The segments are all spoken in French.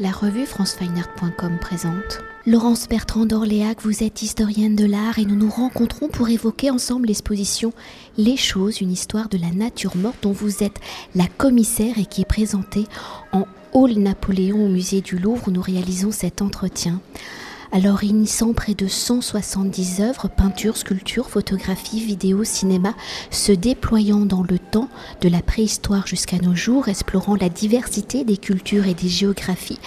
La revue francefineart.com présente. Laurence Bertrand d'Orléac, vous êtes historienne de l'art et nous nous rencontrons pour évoquer ensemble l'exposition Les choses, une histoire de la nature morte dont vous êtes la commissaire et qui est présentée en Hall Napoléon au musée du Louvre où nous réalisons cet entretien alors réunissant près de 170 œuvres, peintures, sculptures, photographies, vidéos, cinéma, se déployant dans le temps de la préhistoire jusqu'à nos jours, explorant la diversité des cultures et des géographies,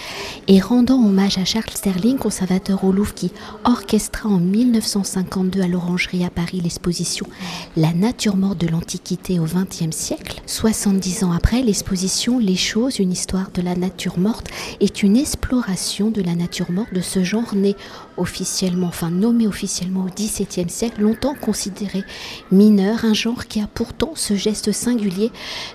et rendant hommage à Charles Sterling, conservateur au Louvre qui orchestra en 1952 à l'Orangerie à Paris l'exposition La nature morte de l'Antiquité au XXe siècle. 70 ans après, l'exposition Les choses, une histoire de la nature morte, est une exploration de la nature morte de ce genre né officiellement, enfin nommé officiellement au XVIIe siècle, longtemps considéré mineur, un genre qui a pourtant ce geste singulier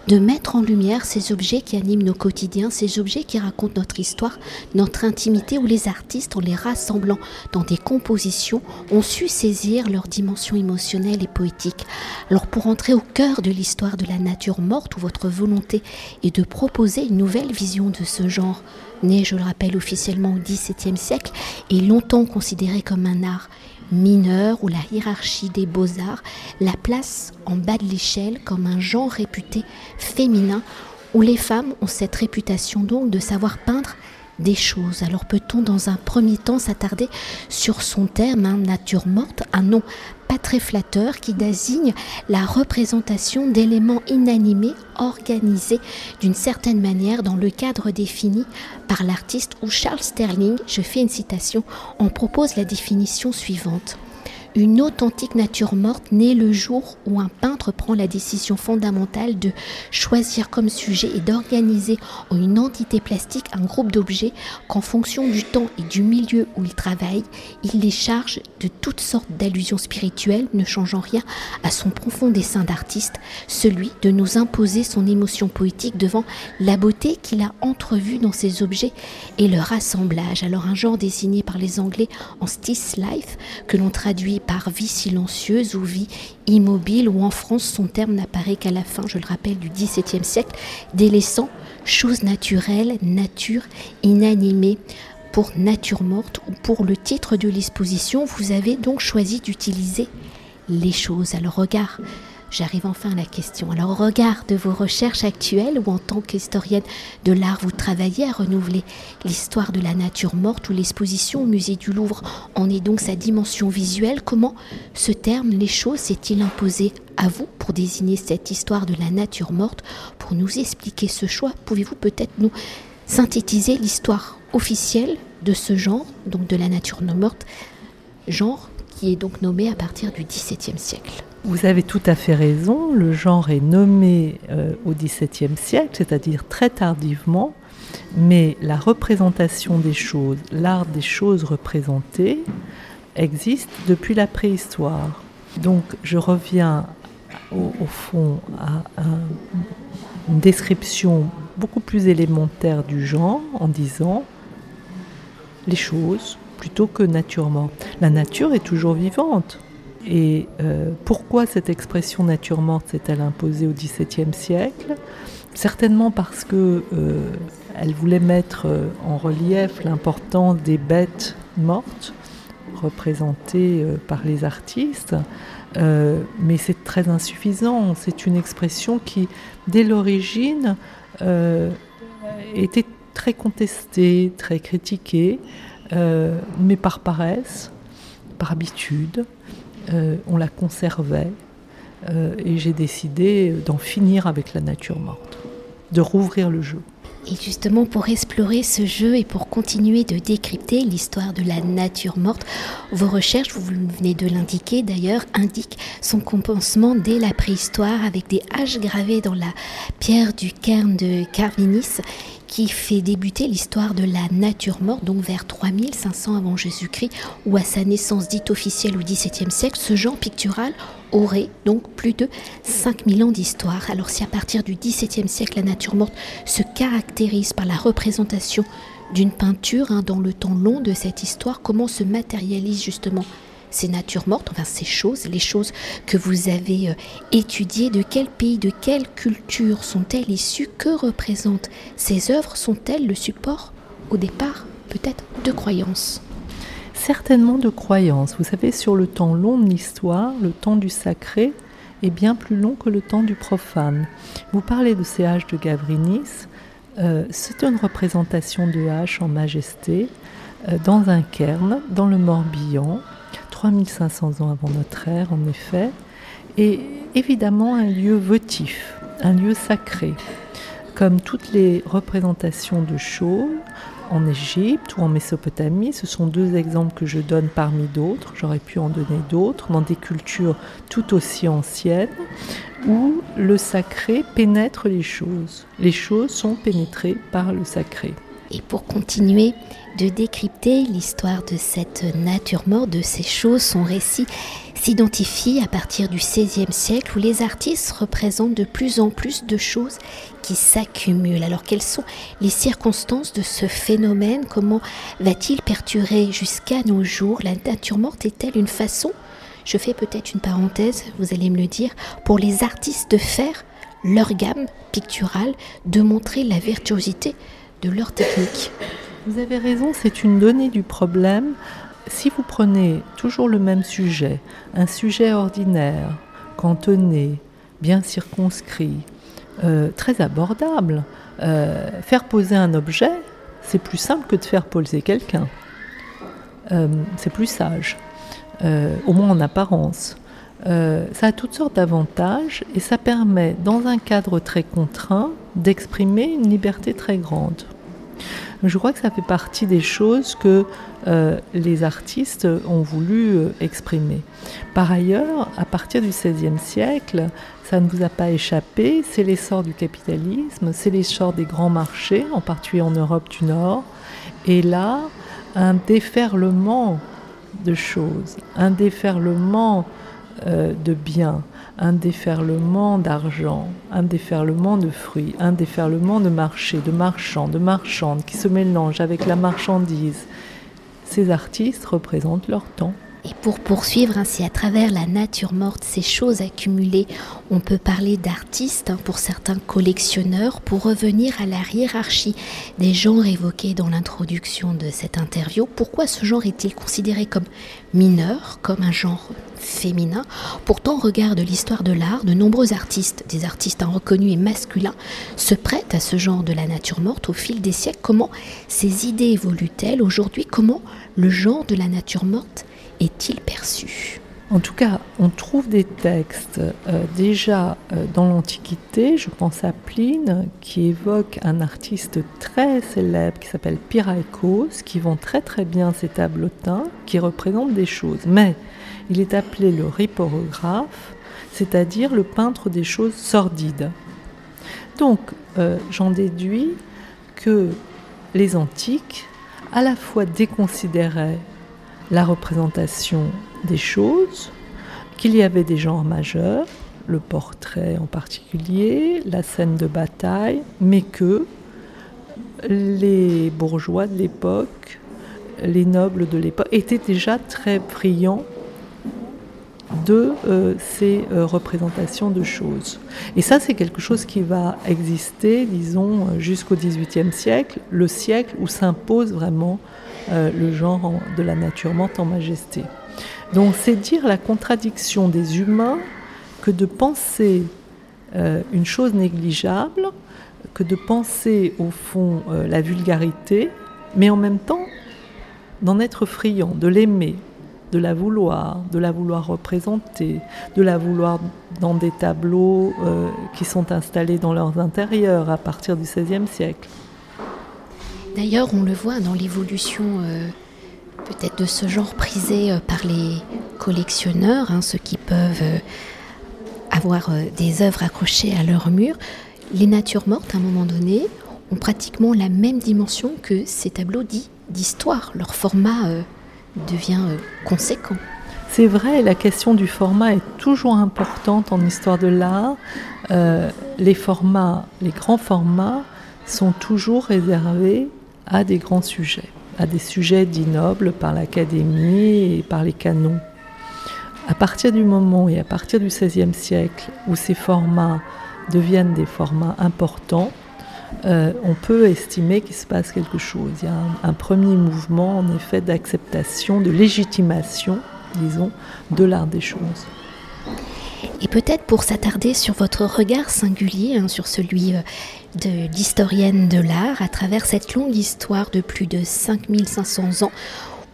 de mettre en lumière ces objets qui animent nos quotidiens, ces objets qui racontent notre histoire, notre intimité, où les artistes, en les rassemblant dans des compositions, ont su saisir leur dimension émotionnelle et poétique. Alors pour entrer au cœur de l'histoire de la nature morte, où votre volonté est de proposer une nouvelle vision de ce genre, né, je le rappelle, officiellement au XVIIe siècle, et longtemps considéré comme un art mineur ou la hiérarchie des beaux-arts, la place en bas de l'échelle comme un genre réputé féminin, où les femmes ont cette réputation donc de savoir peindre des choses. Alors peut-on dans un premier temps s'attarder sur son terme, hein, nature morte, un nom pas très flatteur qui désigne la représentation d'éléments inanimés organisés d'une certaine manière dans le cadre défini par l'artiste ou Charles Sterling, je fais une citation, en propose la définition suivante une authentique nature morte naît le jour où un peintre prend la décision fondamentale de choisir comme sujet et d'organiser en une entité plastique un groupe d'objets qu'en fonction du temps et du milieu où il travaille, il les charge de toutes sortes d'allusions spirituelles, ne changeant rien à son profond dessin d'artiste, celui de nous imposer son émotion poétique devant la beauté qu'il a entrevue dans ces objets et leur assemblage. Alors un genre désigné par les Anglais en still life que l'on traduit par vie silencieuse ou vie immobile, ou en France son terme n'apparaît qu'à la fin, je le rappelle, du XVIIe siècle, délaissant chose naturelle, nature inanimée pour nature morte ou pour le titre de l'exposition, vous avez donc choisi d'utiliser les choses. Alors regard J'arrive enfin à la question. Alors, au regard de vos recherches actuelles, ou en tant qu'historienne de l'art, vous travaillez à renouveler l'histoire de la nature morte, ou l'exposition au musée du Louvre. En est donc sa dimension visuelle, comment ce terme, les choses, s'est-il imposé à vous pour désigner cette histoire de la nature morte Pour nous expliquer ce choix, pouvez-vous peut-être nous synthétiser l'histoire officielle de ce genre, donc de la nature morte, genre qui est donc nommé à partir du XVIIe siècle? Vous avez tout à fait raison, le genre est nommé euh, au XVIIe siècle, c'est-à-dire très tardivement, mais la représentation des choses, l'art des choses représentées, existe depuis la préhistoire. Donc je reviens au, fond à une description beaucoup plus élémentaire du genre en disant les choses plutôt que nature morte. La nature est toujours vivante. Et euh, pourquoi cette expression nature morte s'est-elle imposée au XVIIe siècle? Certainement parce que euh, elle voulait mettre euh, en relief l'importance des bêtes mortes représentées par les artistes, mais c'est très insuffisant. C'est une expression qui, dès l'origine, était très contestée, très critiquée, mais par paresse, par habitude. Euh, on la conservait euh, et j'ai décidé d'en finir avec la nature morte, de rouvrir le jeu. Et justement, pour explorer ce jeu et pour continuer de décrypter l'histoire de la nature morte, vos recherches, vous venez de l'indiquer d'ailleurs, indiquent son commencement dès la préhistoire avec des haches gravées dans la pierre du cairn de Carvinis qui fait débuter l'histoire de la nature morte, donc vers 3500 avant Jésus-Christ, ou à sa naissance dite officielle au XVIIe siècle, ce genre pictural aurait donc plus de 5000 ans d'histoire. Alors si à partir du XVIIe siècle la nature morte se caractérise par la représentation d'une peinture hein, dans le temps long de cette histoire, comment se matérialise justement ces natures mortes, enfin ces choses, les choses que vous avez euh, étudiées, de quel pays, de quelle culture sont-elles issues, que représentent ces œuvres, sont-elles le support au départ peut-être de croyances? Certainement de croyances. Vous savez, sur le temps long de l'histoire, le temps du sacré est bien plus long que le temps du profane. Vous parlez de ces haches de Gavrinis. Euh, c'est une représentation de haches en majesté euh, dans un cairn, dans le Morbihan, 3500 ans avant notre ère en effet, et évidemment un lieu votif, un lieu sacré. Comme toutes les représentations de choses, en Égypte ou en Mésopotamie. Ce sont deux exemples que je donne parmi d'autres. J'aurais pu en donner d'autres dans des cultures tout aussi anciennes où le sacré pénètre les choses. Les choses sont pénétrées par le sacré. Et pour continuer de décrypter l'histoire de cette nature morte, de ces choses, son récit s'identifie à partir du XVIe siècle où les artistes représentent de plus en plus de choses qui s'accumulent. Alors quelles sont les circonstances de ce phénomène? Comment va-t-il perturber jusqu'à nos jours? La nature morte est-elle une façon, je fais peut-être une parenthèse, vous allez me le dire, pour les artistes de faire leur gamme picturale, de montrer la virtuosité de leur technique. Vous avez raison, c'est une donnée du problème si vous prenez toujours le même sujet, un sujet ordinaire, cantonné, bien circonscrit, euh, très abordable, euh, faire poser un objet, c'est plus simple que de faire poser quelqu'un. Euh, c'est plus sage, au moins en apparence. ça a toutes sortes d'avantages et ça permet, dans un cadre très contraint, d'exprimer une liberté très grande. Je crois que ça fait partie des choses que euh, les artistes ont voulu euh, exprimer. Par ailleurs, à partir du XVIe siècle, ça ne vous a pas échappé, c'est l'essor du capitalisme, c'est l'essor des grands marchés, en particulier en Europe du Nord. Et là, un déferlement de choses, un déferlement euh, de biens, un déferlement d'argent, un déferlement de fruits, un déferlement de marchés, de marchands, de marchandes qui se mélangent avec la marchandise. Ces artistes représentent leur temps. Et pour poursuivre ainsi à travers la nature morte, ces choses accumulées, on peut parler d'artistes hein, pour certains collectionneurs pour revenir à la hiérarchie des genres évoqués dans l'introduction de cette interview. Pourquoi ce genre est-il considéré comme mineur, comme un genre féminin? Pourtant, au regard de l'histoire de l'art, de nombreux artistes, des artistes reconnus et masculins, se prêtent à ce genre de la nature morte au fil des siècles. Comment ces idées évoluent-elles aujourd'hui? Comment le genre de la nature morte est-il perçu? En tout cas, on trouve des textes euh, déjà euh, dans l'Antiquité, je pense à Pline, qui évoque un artiste très célèbre qui s'appelle Pyraikos, qui vend très très bien ses tableautins, qui représentent des choses. Mais il est appelé le riporographe, c'est-à-dire le peintre des choses sordides. Donc, euh, j'en déduis que les antiques, à la fois déconsidéraient la représentation des choses, qu'il y avait des genres majeurs, le portrait en particulier, la scène de bataille, mais que les bourgeois de l'époque, les nobles de l'époque étaient déjà très friands de euh, ces euh, représentations de choses. Et ça, c'est quelque chose qui va exister, disons, jusqu'au XVIIIe siècle, le siècle où s'impose vraiment euh, le genre de la nature morte en majesté. Donc c'est dire la contradiction des humains que de penser euh, une chose négligeable, que de penser au fond euh, la vulgarité, mais en même temps d'en être friand, de l'aimer, de la vouloir, de la vouloir représenter, de la vouloir dans des tableaux qui sont installés dans leurs intérieurs à partir du XVIe siècle. D'ailleurs, on le voit dans l'évolution euh, peut-être de ce genre prisé euh, par les collectionneurs, hein, ceux qui peuvent euh, avoir des œuvres accrochées à leur mur. Les natures mortes, à un moment donné, ont pratiquement la même dimension que ces tableaux dits d'histoire. Leur format devient conséquent. C'est vrai, la question du format est toujours importante en histoire de l'art. les formats, les grands formats, sont toujours réservés à des grands sujets, à des sujets dits nobles par l'Académie et par les canons. À partir du moment et à partir du XVIe siècle où ces formats deviennent des formats importants, on peut estimer qu'il se passe quelque chose. Il y a un, un premier mouvement, en effet, d'acceptation, de légitimation, disons, de l'art des choses. Et peut-être pour s'attarder sur votre regard singulier, hein, sur celui euh, de l'historienne de l'art, à travers cette longue histoire de plus de 5500 ans,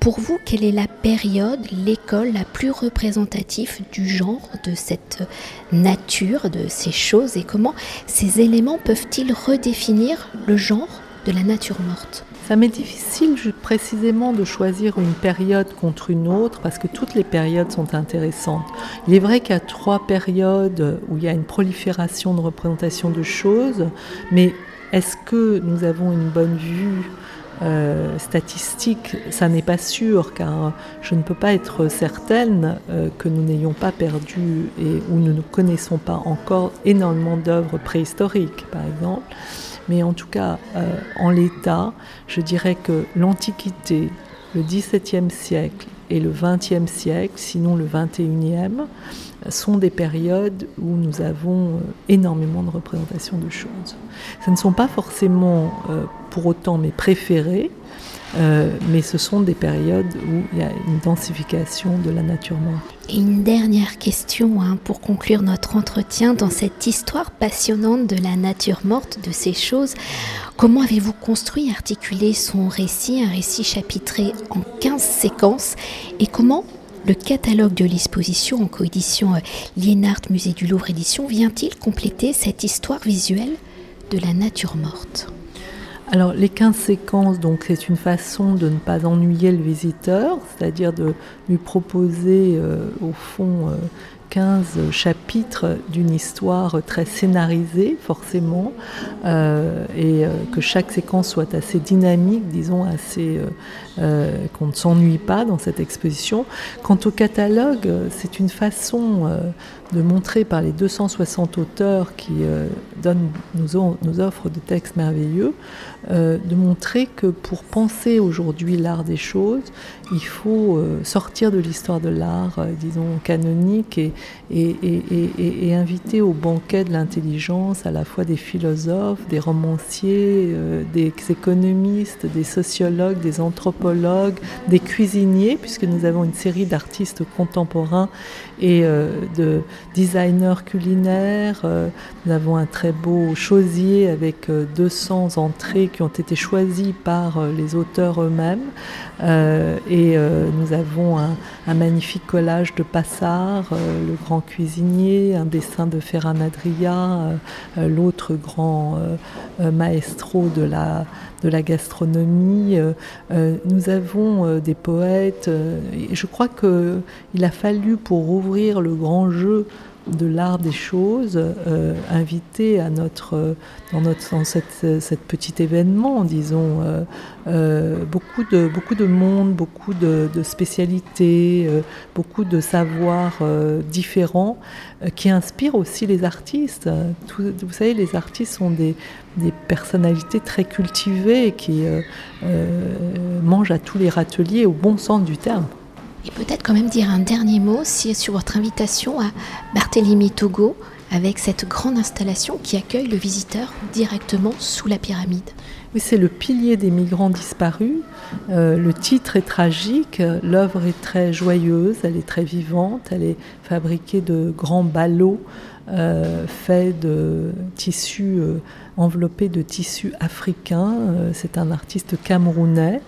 pour vous, quelle est la période, l'école la plus représentative du genre, de cette nature, de ces choses, et comment ces éléments peuvent-ils redéfinir le genre de la nature morte? Ça m'est difficile précisément de choisir une période contre une autre parce que toutes les périodes sont intéressantes. Il est vrai qu'il y a trois périodes où il y a une prolifération de représentation de choses, mais est-ce que nous avons une bonne vue euh, statistique, ça n'est pas sûr, car je ne peux pas être certaine euh, que nous n'ayons pas perdu et où nous ne connaissons pas encore énormément d'œuvres préhistoriques, par exemple. Mais en tout cas, euh, en l'état, je dirais que l'Antiquité, le XVIIe siècle et le XXe siècle, sinon le XXIe, sont des périodes où nous avons euh, énormément de représentations de choses. Ce ne sont pas forcément euh, pour autant mes préférés, euh, mais ce sont des périodes où il y a une densification de la nature morte. Et une dernière question hein, pour conclure notre entretien dans cette histoire passionnante de la nature morte, de ces choses. Comment avez-vous construit, articulé son récit, un récit chapitré en 15 séquences, et comment le catalogue de l'exposition en coédition euh, Liénart Musée du Louvre Édition vient-il compléter cette histoire visuelle de la nature morte? Alors les 15 séquences, donc c'est une façon de ne pas ennuyer le visiteur, c'est-à-dire de lui proposer euh, au fond 15 euh, chapitres d'une histoire très scénarisée forcément, euh, et que chaque séquence soit assez dynamique, disons assez qu'on ne s'ennuie pas dans cette exposition. Quant au catalogue, c'est une façon de montrer par les 260 auteurs qui euh, donnent, nous, nous, offrent de textes merveilleux, euh, de montrer que pour penser aujourd'hui l'art des choses, il faut euh, sortir de l'histoire de l'art, disons, canonique et, et, et, inviter au banquet de l'intelligence à la fois des philosophes, des romanciers, des économistes, des sociologues, des anthropologues, des cuisiniers, puisque nous avons une série d'artistes contemporains et de designer culinaire. Euh, nous avons un très beau chausier avec 200 euh, entrées qui ont été choisies par euh, les auteurs eux-mêmes. et nous avons un, magnifique collage de Passard, grand cuisinier, un dessin de Ferran Adria, l'autre grand maestro de la, de la gastronomie. nous avons des poètes. je crois qu'il a fallu pour ouvrir le grand jeu de l'art des choses euh, invité à notre, dans, notre, dans cette, cette petit événement, disons, euh, euh, beaucoup, de, beaucoup de monde, beaucoup de, spécialités, beaucoup de savoirs différents qui inspirent aussi les artistes. vous savez, les artistes sont des, des personnalités très cultivées qui mangent à tous les râteliers au bon sens du terme. Et peut-être quand même dire un dernier mot sur votre invitation à Barthélemy Togo avec cette grande installation qui accueille le visiteur directement sous la pyramide. Oui, c'est le pilier des migrants disparus. Euh, le titre est tragique, l'œuvre est très joyeuse, elle est très vivante, elle est fabriquée de grands ballots euh, faits de tissus euh, enveloppés de tissus africains. c'est un artiste camerounais.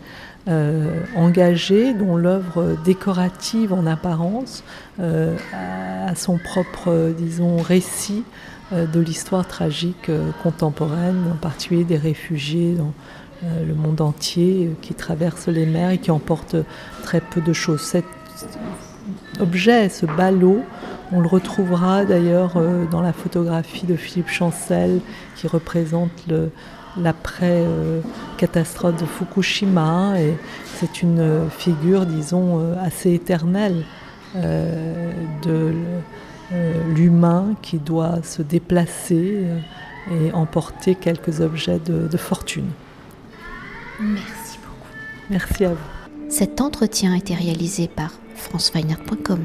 Euh, engagé, dont l'œuvre décorative en apparence euh, a, son propre, disons, récit euh, de l'histoire tragique contemporaine, en particulier des réfugiés dans le monde entier qui traversent les mers et qui emportent très peu de choses. Cet objet, ce ballot, on le retrouvera d'ailleurs dans la photographie de Philippe Chancel qui représente le, l'après-catastrophe de Fukushima. Et c'est une figure, disons, euh, assez éternelle euh, de euh, l'humain qui doit se déplacer et emporter quelques objets de, de fortune. Merci beaucoup. Merci à vous. Cet entretien a été réalisé par franceweiner.com.